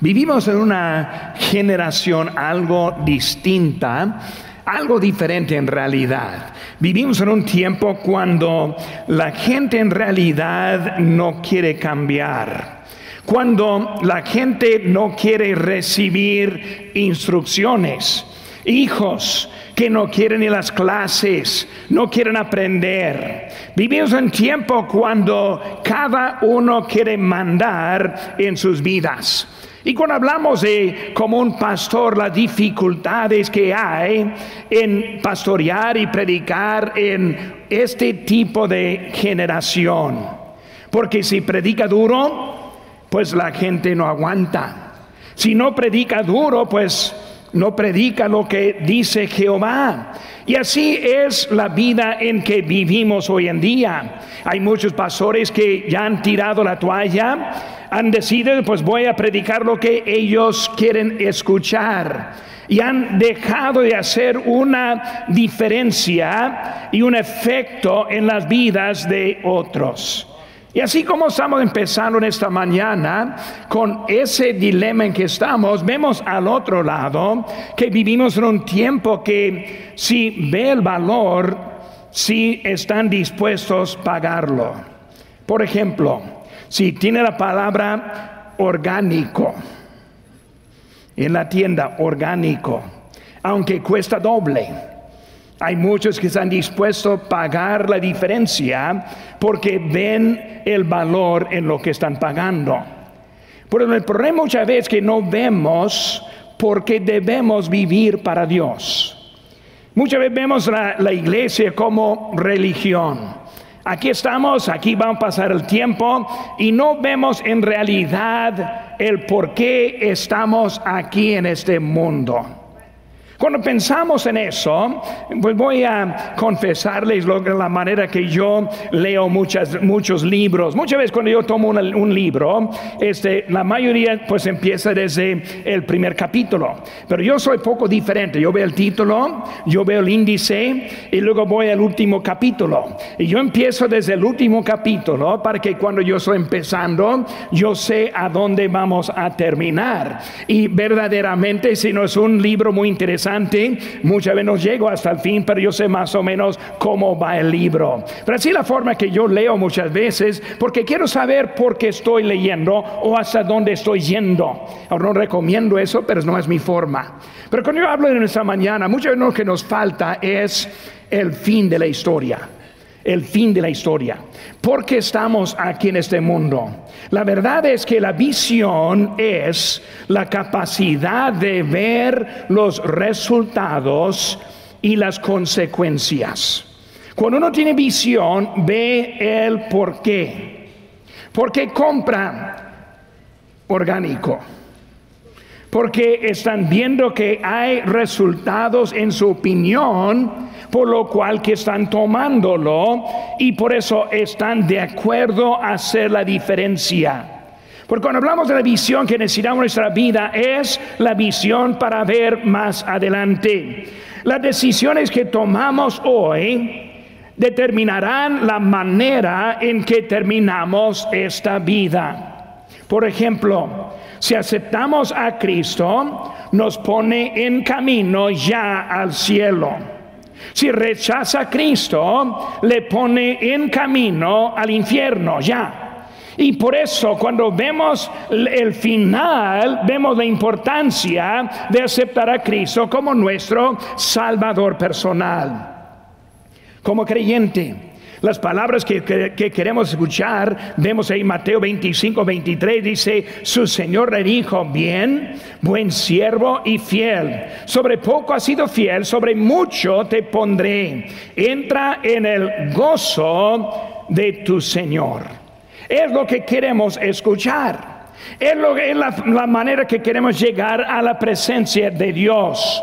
Vivimos en una generación algo distinta, algo diferente en realidad. Vivimos en un tiempo cuando la gente en realidad no quiere cambiar. Cuando la gente no quiere recibir instrucciones. Hijos que no quieren ir a las clases, no quieren aprender. Vivimos en tiempo cuando cada uno quiere mandar en sus vidas. Y cuando hablamos de como un pastor, las dificultades que hay en pastorear y predicar en este tipo de generación. Porque si predica duro, pues la gente no aguanta. Si no predica duro, pues no predica lo que dice Jehová. Y así es la vida en que vivimos hoy en día. Hay muchos pastores que ya han tirado la toalla han decidido, pues voy a predicar lo que ellos quieren escuchar. Y han dejado de hacer una diferencia y un efecto en las vidas de otros. Y así como estamos empezando en esta mañana con ese dilema en que estamos, vemos al otro lado que vivimos en un tiempo que si ve el valor, si están dispuestos a pagarlo. Por ejemplo, si tiene la palabra orgánico en la tienda, orgánico, aunque cuesta doble. Hay muchos que están dispuestos a pagar la diferencia porque ven el valor en lo que están pagando. Pero el problema muchas veces es que no vemos porque debemos vivir para Dios. Muchas veces vemos la, la iglesia como religión aquí estamos, aquí va a pasar el tiempo y no vemos en realidad el por qué estamos aquí en este mundo. Cuando pensamos en eso, pues voy a confesarles la manera que yo leo muchas, muchos libros. Muchas veces cuando yo tomo un, libro, este, la mayoría pues empieza desde el primer capítulo. Pero yo soy poco diferente. Yo veo el título, yo veo el índice y luego voy al último capítulo. Y yo empiezo desde el último capítulo para que cuando yo estoy empezando, yo sé a dónde vamos a terminar. Y verdaderamente, si no es un libro muy interesante, muchas veces no llego hasta el fin, pero yo sé más o menos cómo va el libro. Pero así la forma que yo leo muchas veces, porque quiero saber por qué estoy leyendo o hasta dónde estoy yendo. Ahora no recomiendo eso, pero no es mi forma. Pero cuando yo hablo en esta mañana, muchas veces lo que nos falta es el fin de la historia el fin de la historia. ¿Por qué estamos aquí en este mundo? La verdad es que la visión es la capacidad de ver los resultados y las consecuencias. Cuando uno tiene visión, ve el por qué. ¿Por qué compra orgánico? Porque están viendo que hay resultados en su opinión por lo cual que están tomándolo y por eso están de acuerdo a hacer la diferencia. Porque cuando hablamos de la visión que necesitamos en nuestra vida es la visión para ver más adelante. Las decisiones que tomamos hoy determinarán la manera en que terminamos esta vida. Por ejemplo, si aceptamos a Cristo, nos pone en camino ya al cielo. Si rechaza a Cristo, le pone en camino al infierno ya. Y por eso cuando vemos el final, vemos la importancia de aceptar a Cristo como nuestro Salvador personal. Como creyente, las palabras que, queremos escuchar, vemos ahí Mateo 25, 23, dice, su Señor le dijo, bien, buen siervo y fiel, sobre poco has sido fiel, sobre mucho te pondré, entra en el gozo de tu Señor. Es lo que queremos escuchar. Es, lo, es la manera que queremos llegar a la presencia de Dios.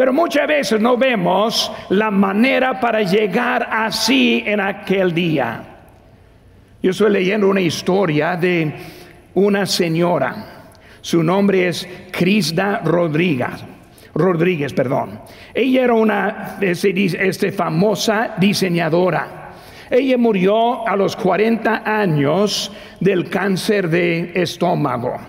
Pero muchas veces no vemos la manera para llegar así en aquel día. Yo estoy leyendo una historia de una señora. Su nombre es Crisda Rodríguez. Rodríguez, perdón. Ella era una este, este, famosa diseñadora. Ella murió a los 40 años del cáncer de estómago.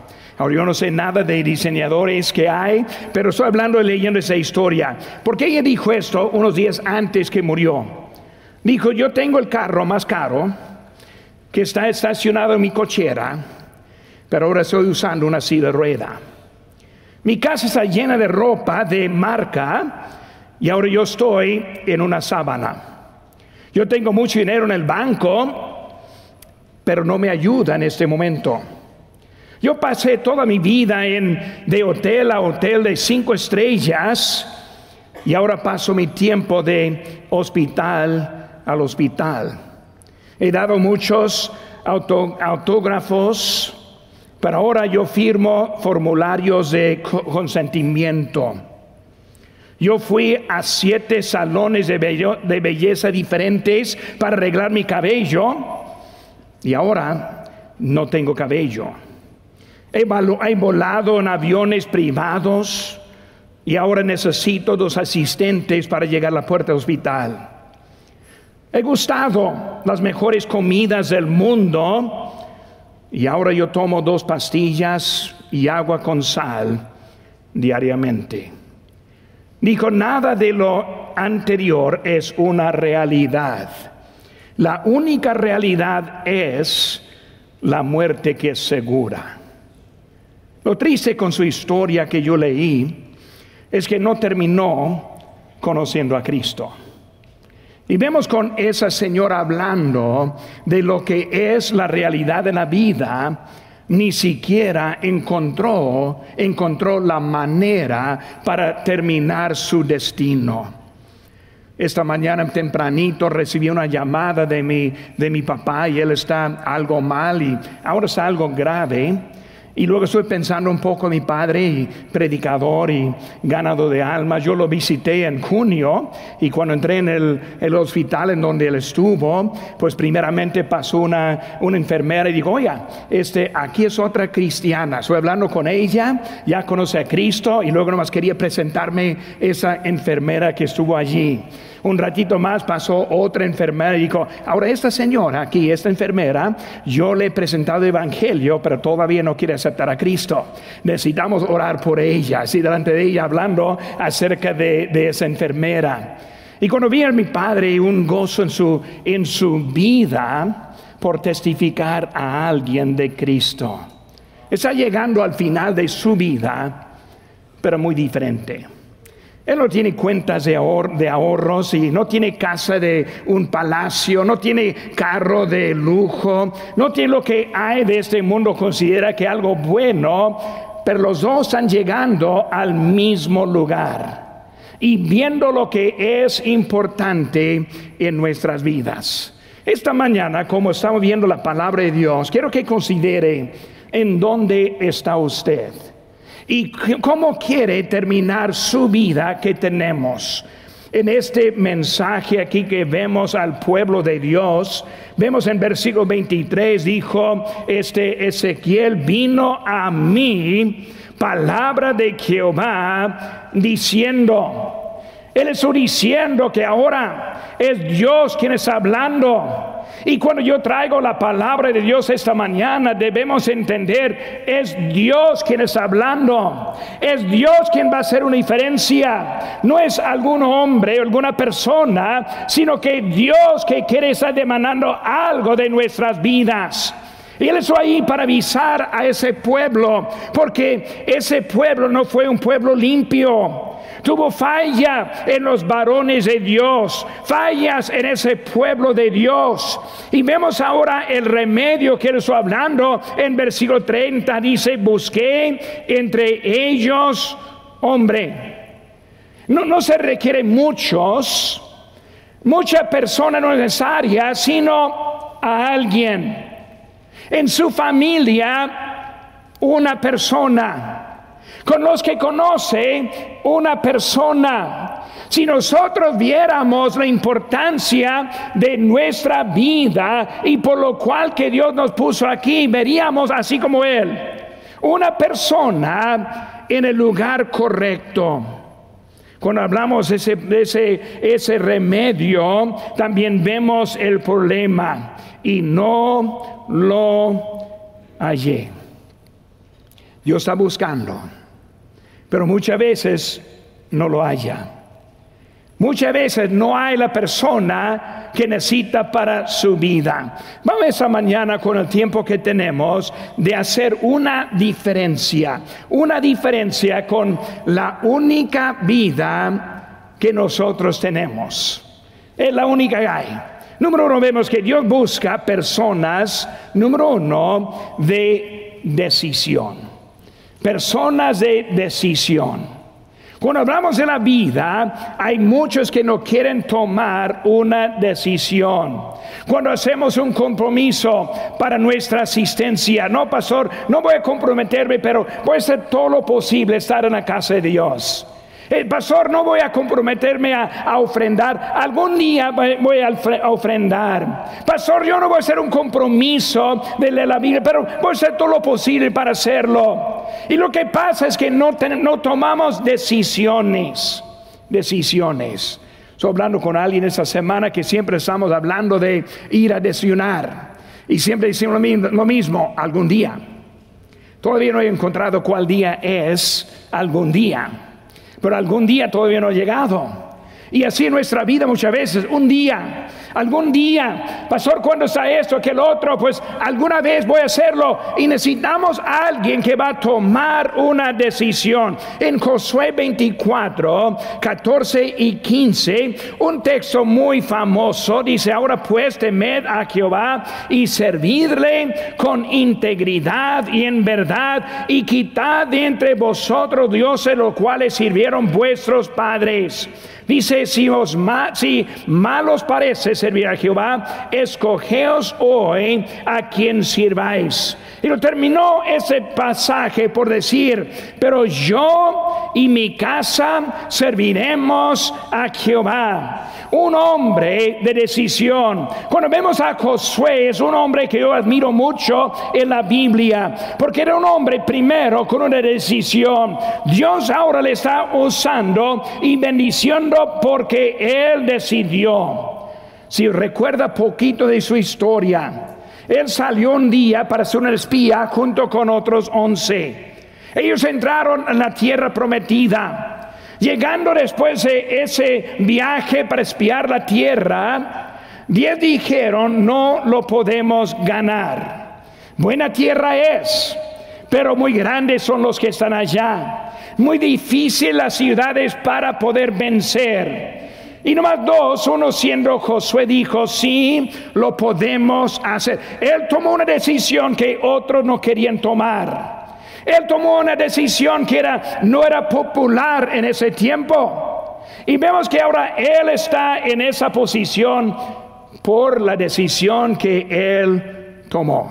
Ahora yo no sé nada de diseñadores que hay, pero estoy hablando y leyendo esa historia. Porque ella dijo esto unos días antes que murió. Dijo, yo tengo el carro más caro que está estacionado en mi cochera, pero ahora estoy usando una silla de rueda. Mi casa está llena de ropa de marca y ahora yo estoy en una sábana. Yo tengo mucho dinero en el banco, pero no me ayuda en este momento. Yo pasé toda mi vida en, de hotel a hotel de cinco estrellas y ahora paso mi tiempo de hospital al hospital. He dado muchos autógrafos, pero ahora yo firmo formularios de consentimiento. Yo fui a siete salones de, de belleza diferentes para arreglar mi cabello y ahora no tengo cabello. He, volado en aviones privados y ahora necesito dos asistentes para llegar a la puerta del hospital. He gustado las mejores comidas del mundo y ahora yo tomo dos pastillas y agua con sal diariamente. Dijo, nada de lo anterior es una realidad. La única realidad es la muerte que es segura. Lo triste con su historia que yo leí es que no terminó conociendo a Cristo. Y vemos con esa señora hablando de lo que es la realidad de la vida, ni siquiera encontró, encontró la manera para terminar su destino. Esta mañana tempranito recibí una llamada de mi, de mi papá y él está algo mal y ahora está algo grave. Y luego estoy pensando un poco mi padre, y predicador y ganado de almas. Yo lo visité en junio y cuando entré en el, hospital en donde él estuvo, pues primeramente pasó una, una enfermera y dijo, oye, este, aquí es otra cristiana. Estoy hablando con ella, ya conoce a Cristo y luego nomás quería presentarme esa enfermera que estuvo allí. Un ratito más pasó otra enfermera y dijo, ahora esta señora aquí, esta enfermera, yo le he presentado evangelio, pero todavía no quiere aceptar a Cristo. Necesitamos orar por ella, así delante de ella hablando acerca de, esa enfermera. Y cuando vi a mi padre un gozo en su, en su vida por testificar a alguien de Cristo. Está llegando al final de su vida, pero muy diferente. Él no tiene cuentas de, ahorros y no tiene casa de un palacio, no tiene carro de lujo, no tiene lo que hay de este mundo, considera que algo bueno, pero los dos están llegando al mismo lugar y viendo lo que es importante en nuestras vidas. Esta mañana, como estamos viendo la palabra de Dios, quiero que considere en dónde está usted y cómo quiere terminar su vida que tenemos. En este mensaje aquí que vemos al pueblo de Dios, vemos en versículo 23, dijo este Ezequiel, vino a mí palabra de Jehová diciendo, él está diciendo que ahora es Dios quien está hablando. Y cuando yo traigo la palabra de Dios esta mañana, debemos entender, es Dios quien está hablando. Es Dios quien va a hacer una diferencia. No es algún hombre o alguna persona, sino que Dios que quiere estar demandando algo de nuestras vidas. Y él está ahí para avisar a ese pueblo, porque ese pueblo no fue un pueblo limpio. Tuvo falla en los varones de Dios, fallas en ese pueblo de Dios. Y vemos ahora el remedio que él está hablando en versículo 30. Dice, busqué entre ellos hombre. No, no se requiere muchos, mucha persona no necesaria, sino a alguien. En su familia, una persona con los que conoce una persona. Si nosotros viéramos la importancia de nuestra vida y por lo cual que Dios nos puso aquí, veríamos así como Él, una persona en el lugar correcto. Cuando hablamos de ese, remedio, también vemos el problema y no lo hallé. Dios está buscando, pero muchas veces no lo haya. Muchas veces no hay la persona que necesita para su vida. Vamos esta mañana con el tiempo que tenemos de hacer una diferencia, una diferencia con la única vida que nosotros tenemos. Es la única que hay. Número uno, vemos que Dios busca personas, número uno, de decisión. Personas de decisión. Cuando hablamos de la vida, hay muchos que no quieren tomar una decisión. Cuando hacemos un compromiso para nuestra asistencia, no, pastor, no voy a comprometerme, pero voy a hacer todo lo posible estar en la casa de Dios. El pastor, no voy a comprometerme a, ofrendar. Algún día voy a ofrendar. Pastor, yo no voy a hacer un compromiso de la Biblia, pero voy a hacer todo lo posible para hacerlo. Y lo que pasa es que no, no tomamos decisiones. Decisiones. Estoy hablando con alguien esta semana que siempre estamos hablando de ir a desayunar. Y siempre decimos lo mismo, algún día. Todavía no he encontrado cuál día es algún día pero algún día todavía no ha llegado. Y así en nuestra vida muchas veces, un día, algún día, pastor, cuando está esto, que otro, pues alguna vez voy a hacerlo. Y necesitamos a alguien que va a tomar una decisión. En Josué 24, 14 y 15, un texto muy famoso, dice, ahora pues temed a Jehová y servidle con integridad y en verdad y quitad de entre vosotros dioses los cuales sirvieron vuestros padres Dice, si, os si malos parece servir a Jehová, escogeos hoy a quien sirváis. Y lo terminó ese pasaje por decir, pero yo y mi casa serviremos a Jehová. Un hombre de decisión. Cuando vemos a Josué, es un hombre que yo admiro mucho en la Biblia, porque era un hombre primero con una decisión. Dios ahora le está usando y bendiciendo porque él decidió. Si recuerda poquito de su historia, él salió un día para ser un espía junto con otros once. Ellos entraron en la tierra prometida. Llegando después de ese viaje para espiar la tierra, diez dijeron, no lo podemos ganar. Buena tierra es, pero muy grandes son los que están allá. Muy difícil las ciudades para poder vencer. Y nomás dos, uno siendo Josué dijo, sí, lo podemos hacer. Él tomó una decisión que otros no querían tomar. Él tomó una decisión que era, no era popular en ese tiempo. Y vemos que ahora Él está en esa posición por la decisión que Él tomó.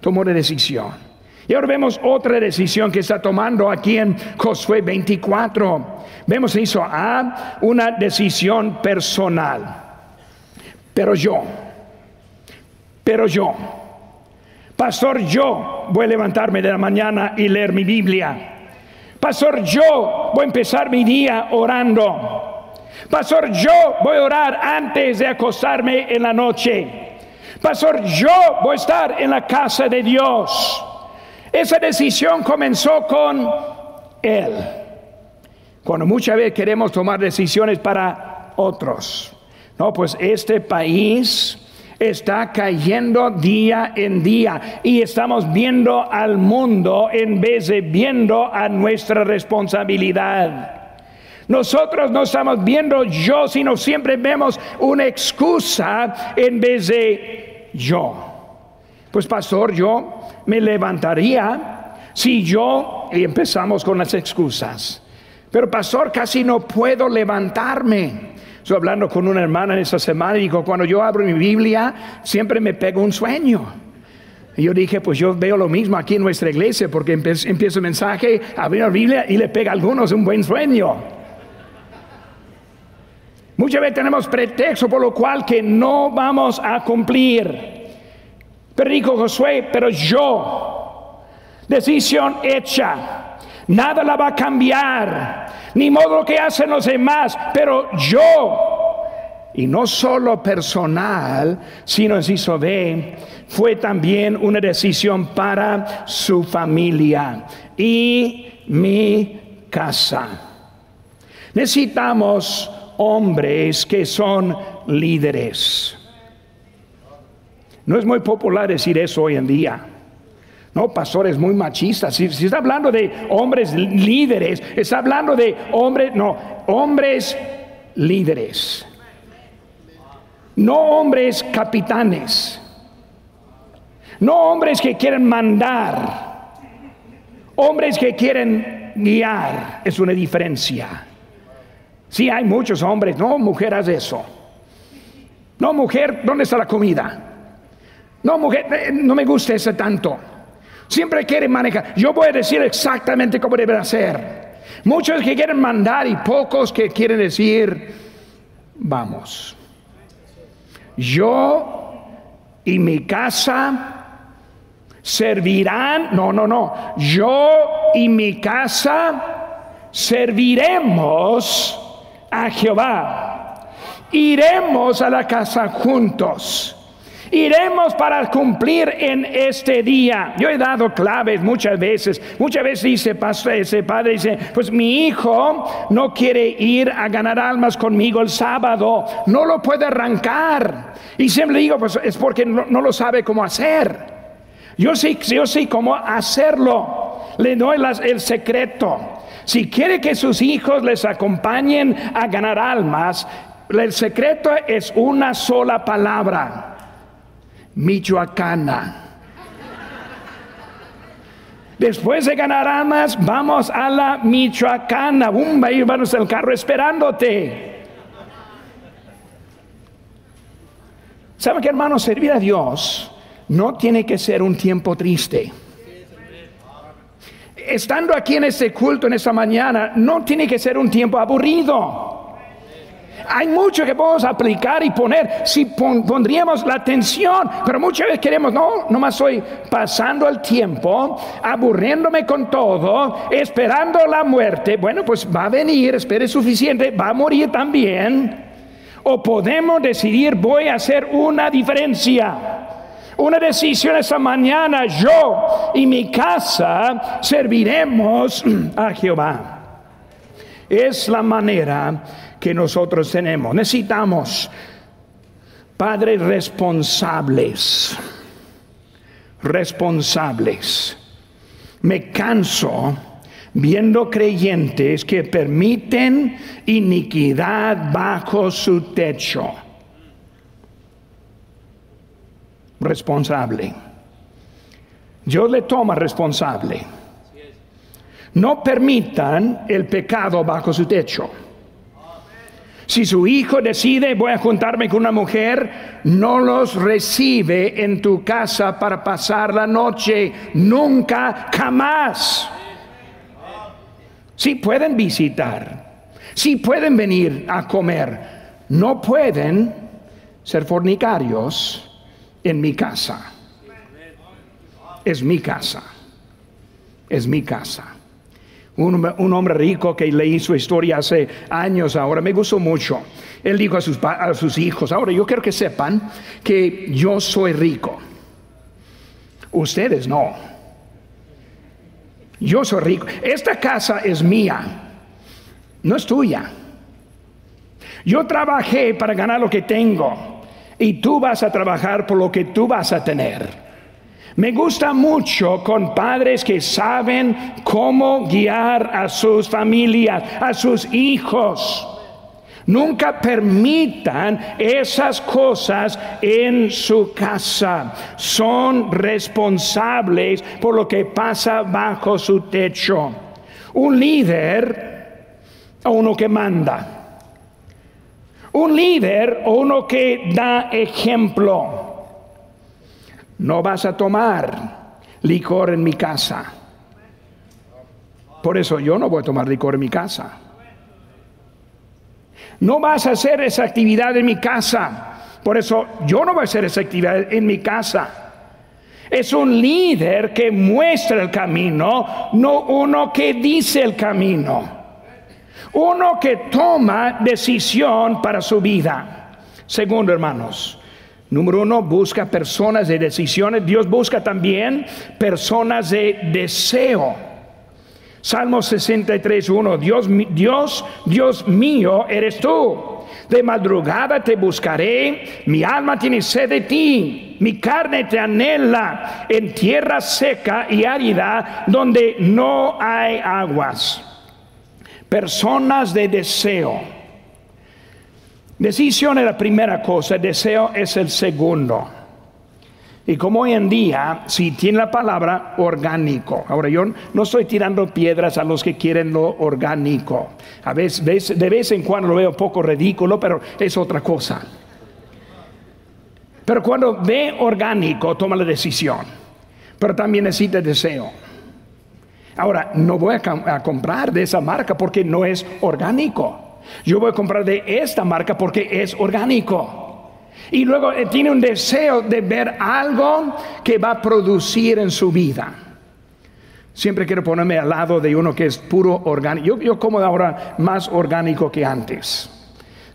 Tomó la decisión. Y ahora vemos otra decisión que está tomando aquí en Josué 24. Vemos hizo A una decisión personal. Pero yo, pero yo, pastor, yo voy a levantarme de la mañana y leer mi Biblia. Pastor, yo voy a empezar mi día orando. Pastor, yo voy a orar antes de acostarme en la noche. Pastor, yo voy a estar en la casa de Dios. Esa decisión comenzó con Él. Cuando muchas veces queremos tomar decisiones para otros. No, pues este país está cayendo día en día y estamos viendo al mundo en vez de viendo a nuestra responsabilidad. Nosotros no estamos viendo yo, sino siempre vemos una excusa en vez de yo. Pues pastor, yo me levantaría si yo, y empezamos con las excusas, pero pastor, casi no puedo levantarme. Estoy hablando con una hermana en esta semana y dijo, cuando yo abro mi Biblia, siempre me pego un sueño. Y yo dije, pues yo veo lo mismo aquí en nuestra iglesia, porque empiezo el mensaje, abro la Biblia y le pega a algunos un buen sueño. Muchas veces tenemos pretexto por lo cual que no vamos a cumplir. Pero Josué, pero yo, decisión hecha, nada la va a cambiar, ni modo que hacen los demás, pero yo. y no solo personal, sino inciso B, fue también una decisión para su familia y mi casa. Necesitamos hombres que son líderes. No es muy popular decir eso hoy en día. No, pastores muy machistas. Si, está hablando de hombres líderes, está hablando de hombres, no, hombres líderes. No hombres capitanes. No hombres que quieren mandar. Hombres que quieren guiar. Es una diferencia. Sí, hay muchos hombres. No, mujer, haz eso. No, mujer, ¿dónde está la comida? No, mujer, eh, no me gusta ese tanto. Siempre quieren manejar. Yo voy a decir exactamente cómo debe hacer. Muchos que quieren mandar y pocos que quieren decir, vamos. Yo y mi casa servirán, no, no, no, yo y mi casa serviremos a Jehová. Iremos a la casa juntos. Iremos para cumplir en este día. Yo he dado claves muchas veces. Muchas veces dice, pastor, ese padre dice, pues mi hijo no quiere ir a ganar almas conmigo el sábado. No lo puede arrancar. Y siempre digo, pues es porque no, no lo sabe cómo hacer. Yo sí, yo sé cómo hacerlo. Le doy el secreto. Si quiere que sus hijos les acompañen a ganar almas, el secreto es una sola palabra. Michoacana. Después de ganar almas, vamos a la Michoacana. Bum, ahí vamos el carro esperándote. ¿Saben qué, hermano? Servir a Dios no tiene que ser un tiempo triste. Estando aquí en este culto en esta mañana, no tiene que ser un tiempo aburrido. Hay mucho que podemos aplicar y poner si pondríamos la atención, pero muchas veces queremos, no, nomás estoy pasando el tiempo, aburriéndome con todo, esperando la muerte. Bueno, pues va a venir, espere suficiente, va a morir también. O podemos decidir, voy a hacer una diferencia una decisión esta mañana, yo y mi casa serviremos a Jehová. Es la manera que nosotros tenemos. Necesitamos padres responsables, responsables. Me canso viendo creyentes que permiten iniquidad bajo su techo responsable. Dios le toma responsable. No permitan el pecado bajo su techo. Si su hijo decide voy a juntarme con una mujer, no los recibe en tu casa para pasar la noche. Nunca, jamás. Si pueden visitar, si pueden venir a comer, no pueden ser fornicarios en mi casa. Es mi casa. Es mi casa. Un, hombre rico que leí su historia hace años ahora, me gustó mucho. Él dijo a sus, a sus hijos, ahora yo quiero que sepan que yo soy rico. Ustedes no. Yo soy rico. Esta casa es mía, no es tuya. Yo trabajé para ganar lo que tengo y tú vas a trabajar por lo que tú vas a tener. Me gusta mucho con padres que saben cómo guiar a sus familias, a sus hijos. Nunca permitan esas cosas en su casa. Son responsables por lo que pasa bajo su techo. Un líder o uno que manda un líder o uno que da ejemplo. No vas a tomar licor en mi casa. Por eso yo no voy a tomar licor en mi casa. No vas a hacer esa actividad en mi casa. Por eso yo no voy a hacer esa actividad en mi casa. Es un líder que muestra el camino, no uno que dice el camino. Uno que toma decisión para su vida. Segundo, hermanos, número uno, busca personas de decisiones. Dios busca también personas de deseo. Salmo 63, 1, Dios, Dios, Dios mío eres tú de madrugada te buscaré, mi alma tiene sed de ti, mi carne te anhela en tierra seca y árida donde no hay aguas. Personas de deseo. Decisión es la primera cosa, deseo es el segundo. Y como hoy en día, si tiene la palabra orgánico. Ahora yo no estoy tirando piedras a los que quieren lo orgánico. A veces, de vez en cuando lo veo un poco ridículo, pero es otra cosa. Pero cuando ve orgánico, toma la decisión. Pero también necesita deseo. Ahora, no voy a, a comprar de esa marca porque no es orgánico. Yo voy a comprar de esta marca porque es orgánico. Y luego eh, tiene un deseo de ver algo que va a producir en su vida. Siempre quiero ponerme al lado de uno que es puro orgánico. Yo, como ahora más orgánico que antes.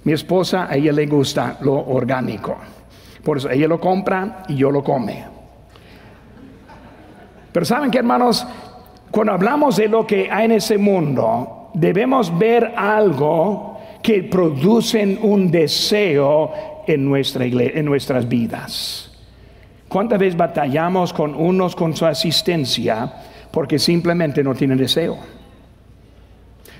Mi esposa, a ella le gusta lo orgánico. Por eso ella lo compra y yo lo come. Pero saben que hermanos, cuando hablamos de lo que hay en ese mundo, debemos ver algo que produce un deseo en, nuestra en nuestras vidas. ¿Cuántas veces batallamos con unos con su asistencia porque simplemente no tienen deseo?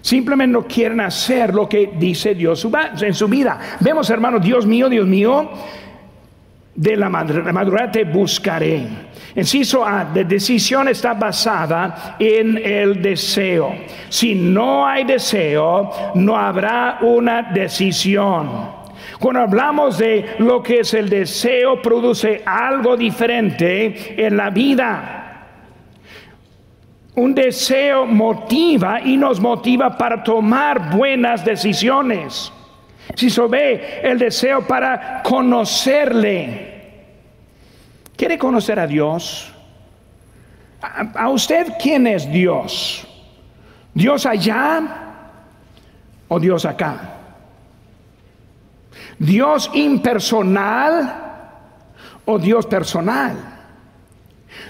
Simplemente no quieren hacer lo que dice Dios en su vida. Vemos, hermanos, Dios mío, Dios mío, de la madrugada te buscaré. Inciso A, la decisión está basada en el deseo. Si no hay deseo, no habrá una decisión. Cuando hablamos de lo que es el deseo, produce algo diferente en la vida. Un deseo motiva y nos motiva para tomar buenas decisiones. Si se ve el deseo para conocerle. ¿Quiere conocer a Dios? ¿A usted quién es Dios? ¿Dios allá o Dios acá? Dios impersonal o Dios personal.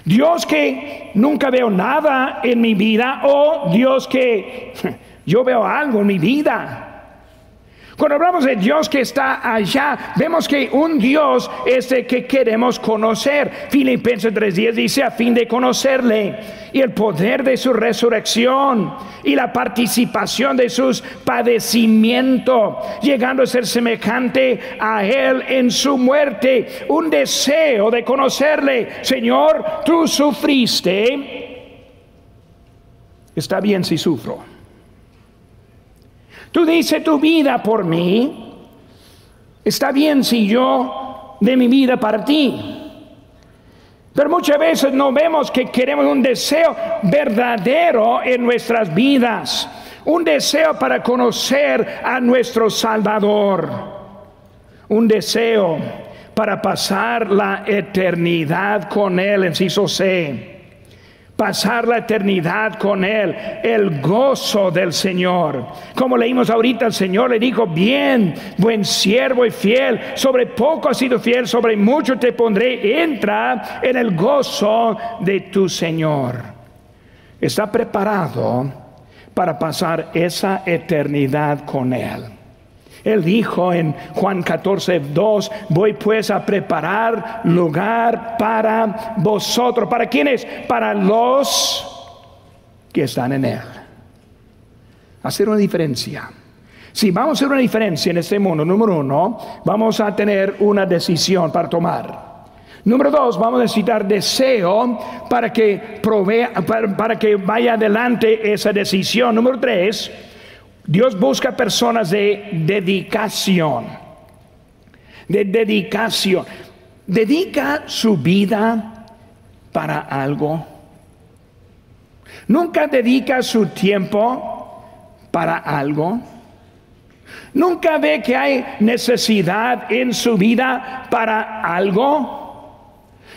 Dios que nunca veo nada en mi vida o Dios que yo veo algo en mi vida. Cuando hablamos de Dios que está allá, vemos que un Dios es el que queremos conocer. Filipenses 3.10 dice a fin de conocerle y el poder de su resurrección y la participación de sus padecimientos, llegando a ser semejante a Él en su muerte. Un deseo de conocerle. Señor, tú sufriste. Está bien si sufro. Tú dices tu vida por mí. Está bien si yo de mi vida para ti. Pero muchas veces no vemos que queremos un deseo verdadero en nuestras vidas. Un deseo para conocer a nuestro Salvador. Un deseo para pasar la eternidad con Él, en C pasar la eternidad con Él, el gozo del Señor. Como leímos ahorita, el Señor le dijo, bien, buen siervo y fiel, sobre poco has sido fiel, sobre mucho te pondré, entra en el gozo de tu Señor. Está preparado para pasar esa eternidad con Él. Él dijo en Juan 14, 2, voy pues a preparar lugar para vosotros. ¿Para quiénes? Para los que están en Él. Hacer una diferencia. Si vamos a hacer una diferencia en este mundo, número uno, vamos a tener una decisión para tomar. Número dos, vamos a necesitar deseo para que para que vaya adelante esa decisión. Número tres, Dios busca personas de dedicación, de dedicación. Dedica su vida para algo. Nunca dedica su tiempo para algo. Nunca ve que hay necesidad en su vida para algo.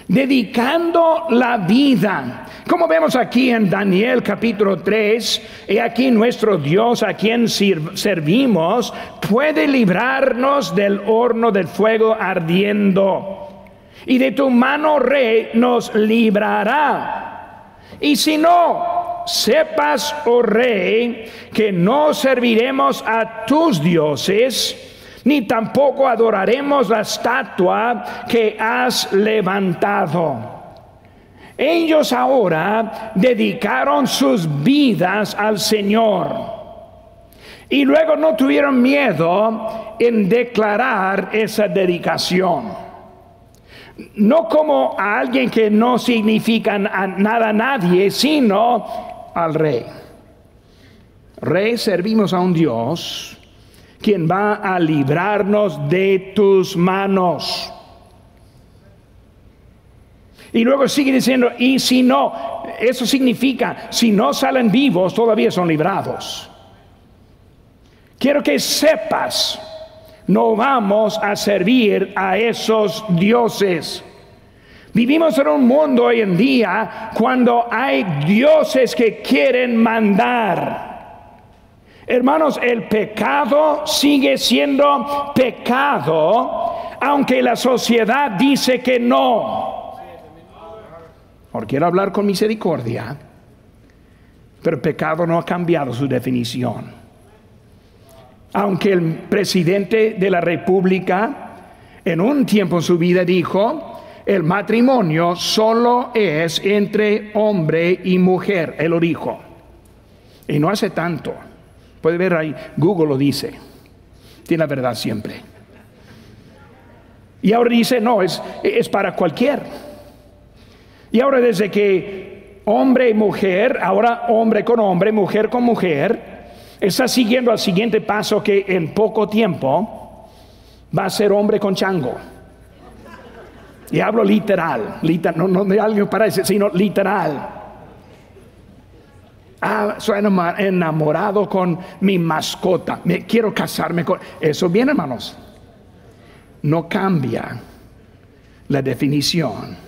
Dedicando la vida Como vemos aquí en Daniel capítulo 3, y aquí nuestro Dios a quien servimos puede librarnos del horno del fuego ardiendo. Y de tu mano, rey, nos librará. Y si no, sepas, oh rey, que no serviremos a tus dioses, ni tampoco adoraremos la estatua que has levantado. Ellos ahora dedicaron sus vidas al Señor. Y luego no tuvieron miedo en declarar esa dedicación. No como a alguien que no significa nada a nadie, sino al rey. Rey, servimos a un Dios quien va a librarnos de tus manos. Y luego sigue diciendo, y si no, eso significa, si no salen vivos, todavía son librados. Quiero que sepas, no vamos a servir a esos dioses. Vivimos en un mundo hoy en día cuando hay dioses que quieren mandar. Hermanos, el pecado sigue siendo pecado, aunque la sociedad dice que no. Quiero hablar con misericordia, pero el pecado no ha cambiado su definición. Aunque el presidente de la República en un tiempo en su vida dijo, el matrimonio solo es entre hombre y mujer, él lo dijo. Y no hace tanto. Puede ver ahí, Google lo dice. Tiene la verdad siempre. Y ahora dice, no, es, es para cualquier. Y ahora desde que hombre y mujer, ahora hombre con hombre, mujer con mujer, está siguiendo al siguiente paso que en poco tiempo va a ser hombre con chango. Y hablo literal, literal no, no de algo parece, sino literal. Ah, soy enamorado con mi mascota. Me quiero casarme con. Eso bien, hermanos. No cambia la definición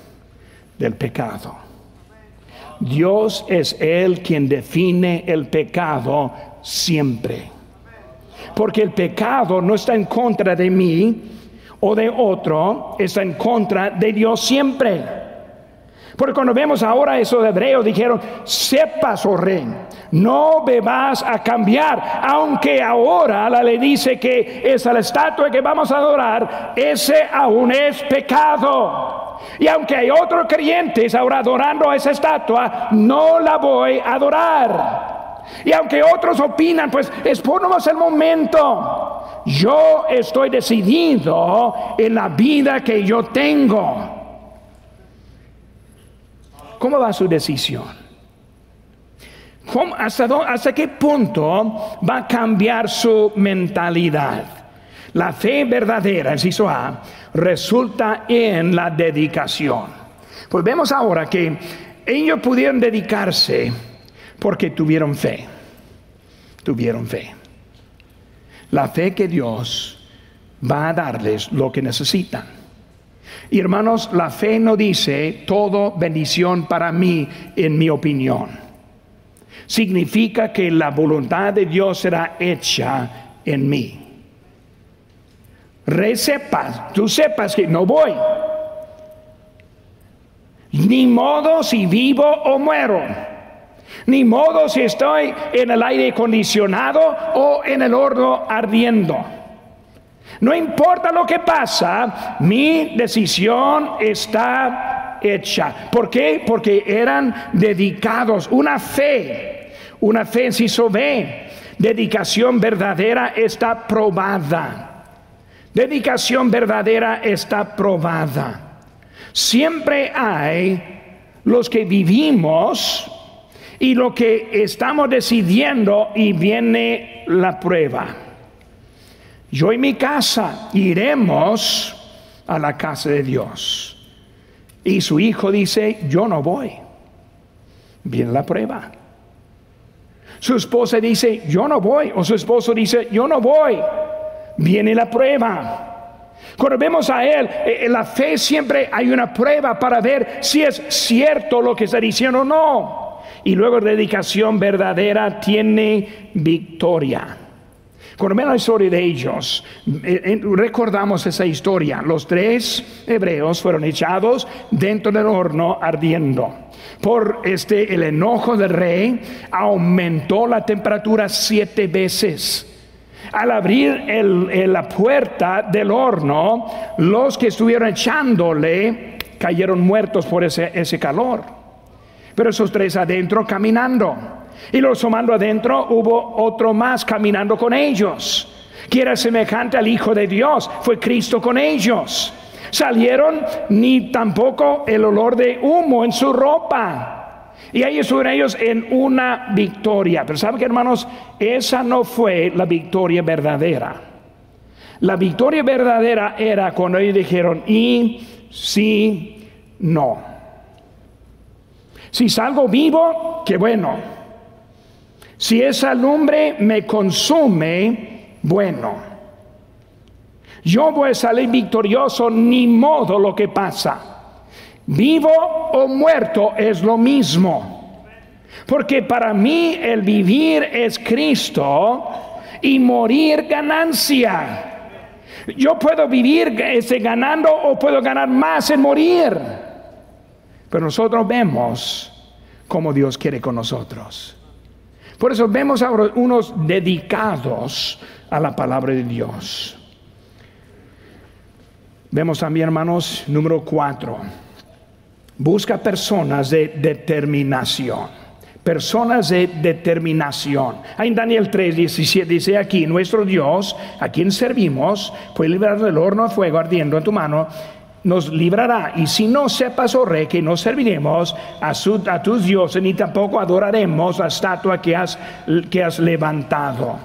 del pecado. Dios es el quien define el pecado siempre. Porque el pecado no está en contra de mí o de otro, está en contra de Dios siempre. Porque cuando vemos ahora eso de hebreos, dijeron, sepas, oh rey, no bebas a cambiar, aunque ahora la ley dice que es la estatua que vamos a adorar, ese aún es pecado. Y aunque hay otros creyentes ahora adorando a esa estatua, no la voy a adorar. Y aunque otros opinan, pues es por el momento. Yo estoy decidido en la vida que yo tengo. ¿Cómo va su decisión? hasta, ¿Hasta qué punto va a cambiar su mentalidad? La fe verdadera, inciso A, resulta en la dedicación. Pues vemos ahora que ellos pudieron dedicarse porque tuvieron fe. Tuvieron fe. La fe que Dios va a darles lo que necesitan. Y hermanos, la fe no dice todo bendición para mí, en mi opinión. Significa que la voluntad de Dios será hecha en mí. Re sepas, tú sepas que no voy. Ni modo si vivo o muero. Ni modo si estoy en el aire acondicionado o en el horno ardiendo. No importa lo que pasa, mi decisión está hecha. ¿Por qué? Porque eran dedicados, una fe, una fe si ve, dedicación verdadera está probada. Dedicación verdadera está probada. Siempre hay los que vivimos y lo que estamos decidiendo y viene la prueba. Yo y mi casa iremos a la casa de Dios. Y su hijo dice, yo no voy. Viene la prueba. Su esposa dice, yo no voy. O su esposo dice, yo no voy. Viene la prueba. Cuando vemos a Él, eh, en la fe siempre hay una prueba para ver si es cierto lo que está diciendo o no. Y luego dedicación verdadera tiene victoria. Cuando vemos la historia de ellos, eh, recordamos esa historia. Los tres hebreos fueron echados dentro del horno ardiendo. Por este, el enojo del rey aumentó la temperatura siete veces. Al abrir la puerta del horno, los que estuvieron echándole cayeron muertos por ese, ese calor. Pero esos tres adentro caminando. Y los tomando adentro hubo otro más caminando con ellos, que era semejante al Hijo de Dios. Fue Cristo con ellos. Salieron ni tampoco el olor de humo en su ropa. Y ahí estuvieron ellos en una victoria. Pero ¿saben qué, hermanos? Esa no fue la victoria verdadera. La victoria verdadera era cuando ellos dijeron, y si no. Si salgo vivo, qué bueno. Si esa lumbre me consume, bueno. Yo voy a salir victorioso, ni modo lo que pasa. Vivo o muerto es lo mismo. Porque para mí el vivir es Cristo y morir ganancia. Yo puedo vivir ese ganando o puedo ganar más en morir. Pero nosotros vemos como Dios quiere con nosotros. Por eso vemos ahora unos dedicados a la palabra de Dios. Vemos también, hermanos, número cuatro Busca personas de determinación. Personas de determinación. En Daniel 3, 17 dice aquí, nuestro Dios, a quien servimos, puede librar del horno de fuego ardiendo en tu mano, nos librará. Y si no sepas, oh rey, que no serviremos a, a tus dioses, ni tampoco adoraremos la estatua que has, que has levantado.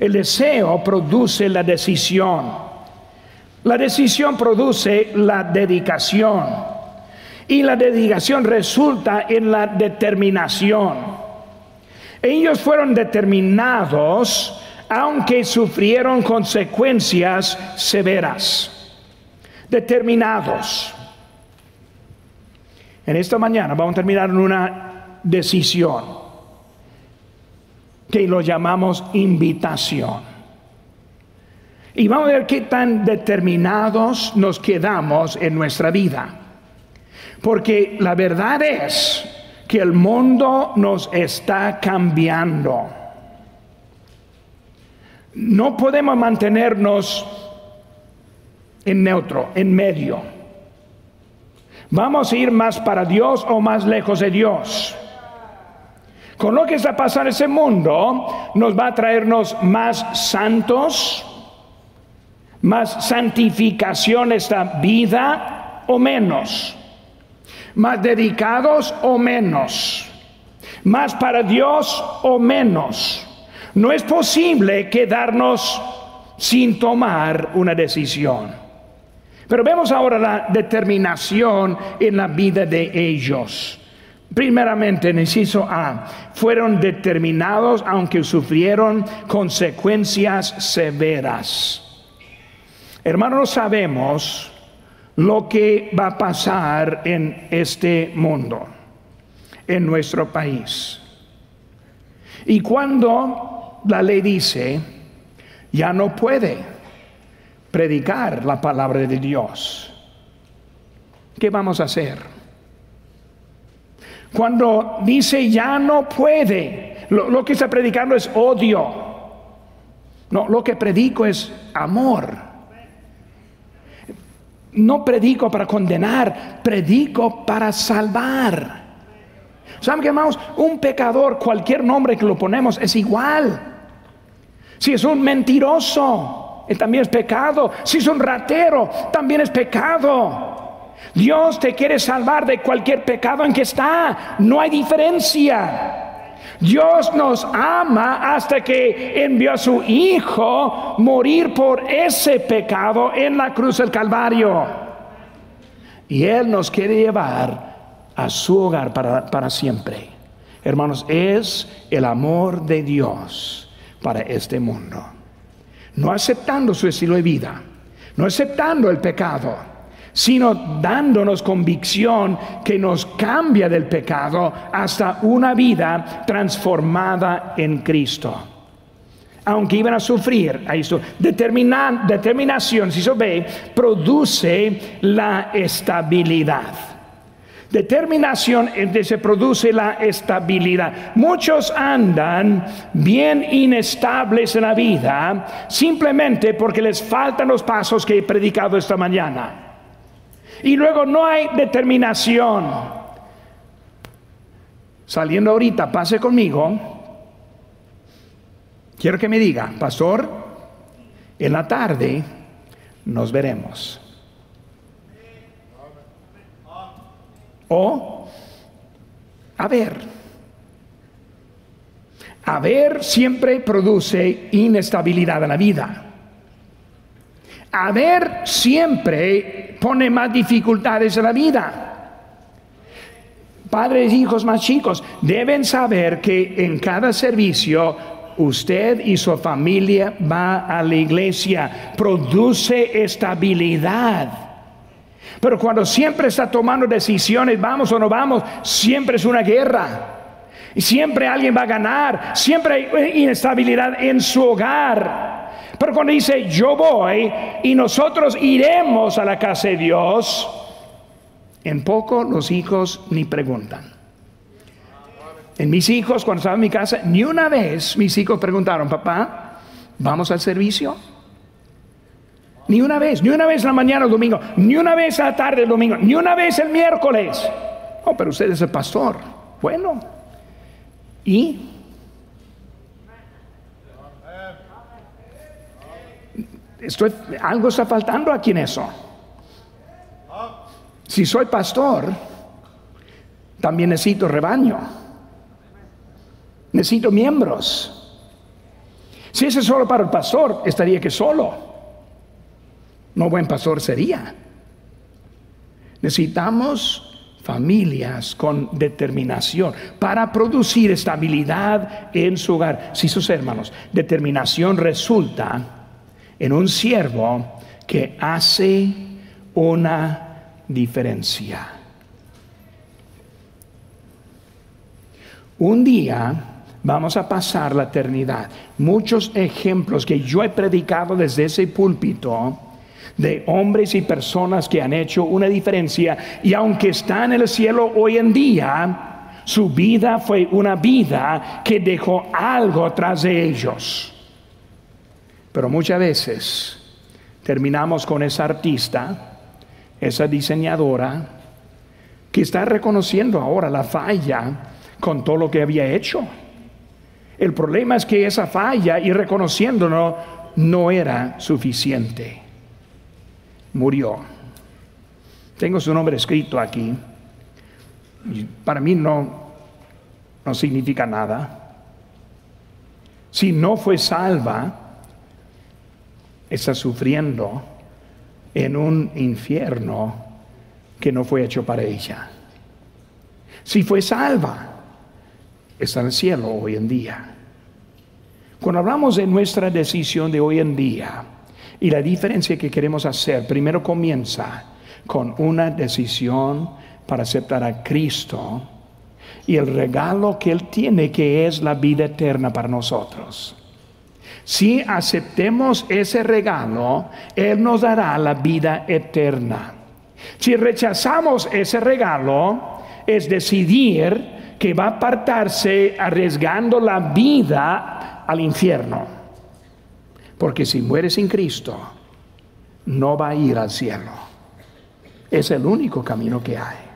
El deseo produce la decisión. La decisión produce la dedicación. Y la dedicación resulta en la determinación. Ellos fueron determinados aunque sufrieron consecuencias severas. Determinados. En esta mañana vamos a terminar en una decisión que lo llamamos invitación. Y vamos a ver qué tan determinados nos quedamos en nuestra vida. Porque la verdad es que el mundo nos está cambiando. No podemos mantenernos en neutro, en medio. Vamos a ir más para Dios o más lejos de Dios. Con lo que está pasando en ese mundo, nos va a traernos más santos, más santificación esta vida o menos más dedicados o menos, más para Dios o menos. No es posible quedarnos sin tomar una decisión. Pero vemos ahora la determinación en la vida de ellos. Primeramente, en inciso A, fueron determinados aunque sufrieron consecuencias severas. Hermanos, sabemos lo que va a pasar en este mundo, en nuestro país. Y cuando la ley dice, ya no puede predicar la palabra de Dios, ¿qué vamos a hacer? Cuando dice ya no puede, lo, que está predicando es odio. No, lo que predico es amor no predico para condenar, predico para salvar. ¿Saben qué, hermanos? Un pecador, cualquier nombre que lo ponemos, es igual. Si es un mentiroso, también es pecado. Si es un ratero, también es pecado. Dios te quiere salvar de cualquier pecado en que está. No hay diferencia. Dios nos ama hasta que envió a su Hijo morir por ese pecado en la cruz del Calvario. Y Él nos quiere llevar a su hogar para, para siempre. Hermanos, es el amor de Dios para este mundo. No aceptando su estilo de vida, no aceptando el pecado, sino dándonos convicción que nos cambia del pecado hasta una vida transformada en Cristo. Aunque iban a sufrir, ahí está, determinación, si se ve, produce la estabilidad. Determinación se produce la estabilidad. Muchos andan bien inestables en la vida simplemente porque les faltan los pasos que he predicado esta mañana. Y luego no hay determinación. Saliendo ahorita, pase conmigo. Quiero que me diga, pastor, en la tarde nos veremos. O, a ver, a ver siempre produce inestabilidad en la vida. A ver siempre pone más dificultades en la vida. Padres, hijos más chicos, deben saber que en cada servicio usted y su familia va a la iglesia, produce estabilidad. Pero cuando siempre está tomando decisiones, vamos o no vamos, siempre es una guerra. Siempre alguien va a ganar, siempre hay inestabilidad en su hogar. Pero cuando dice yo voy y nosotros iremos a la casa de Dios, en poco los hijos ni preguntan. En mis hijos, cuando estaba en mi casa, ni una vez mis hijos preguntaron, papá, ¿vamos al servicio? Ni una vez, ni una vez la mañana el domingo, ni una vez la tarde el domingo, ni una vez el miércoles. Oh, pero usted es el pastor. Bueno, ¿y? Algo está faltando aquí en eso. Si soy pastor, también necesito rebaño. Necesito miembros. Si ese es solo para el pastor, estaría que solo no buen pastor sería. Necesitamos familias con determinación para producir estabilidad en su hogar. Si sus hermanos, determinación resulta en un siervo que hace una diferencia. Un día vamos a pasar la eternidad. Muchos ejemplos que yo he predicado desde ese púlpito de hombres y personas que han hecho una diferencia y aunque están en el cielo hoy en día, su vida fue una vida que dejó algo tras de ellos. Pero muchas veces terminamos con esa artista, esa diseñadora, que está reconociendo ahora la falla con todo lo que había hecho. El problema es que esa falla y reconociéndolo no era suficiente murió. Tengo su nombre escrito aquí. para mí no, no significa nada. Si no fue salva, está sufriendo en un infierno que no fue hecho para ella. Si fue salva, está en el cielo hoy en día. Cuando hablamos de nuestra decisión de hoy en día, y la diferencia que queremos hacer primero comienza con una decisión para aceptar a Cristo y el regalo que Él tiene que es la vida eterna para nosotros. Si aceptemos ese regalo, Él nos dará la vida eterna. Si rechazamos ese regalo, es decidir que va a apartarse arriesgando la vida al infierno. Porque si muere sin Cristo, no va a ir al cielo. Es el único camino que hay.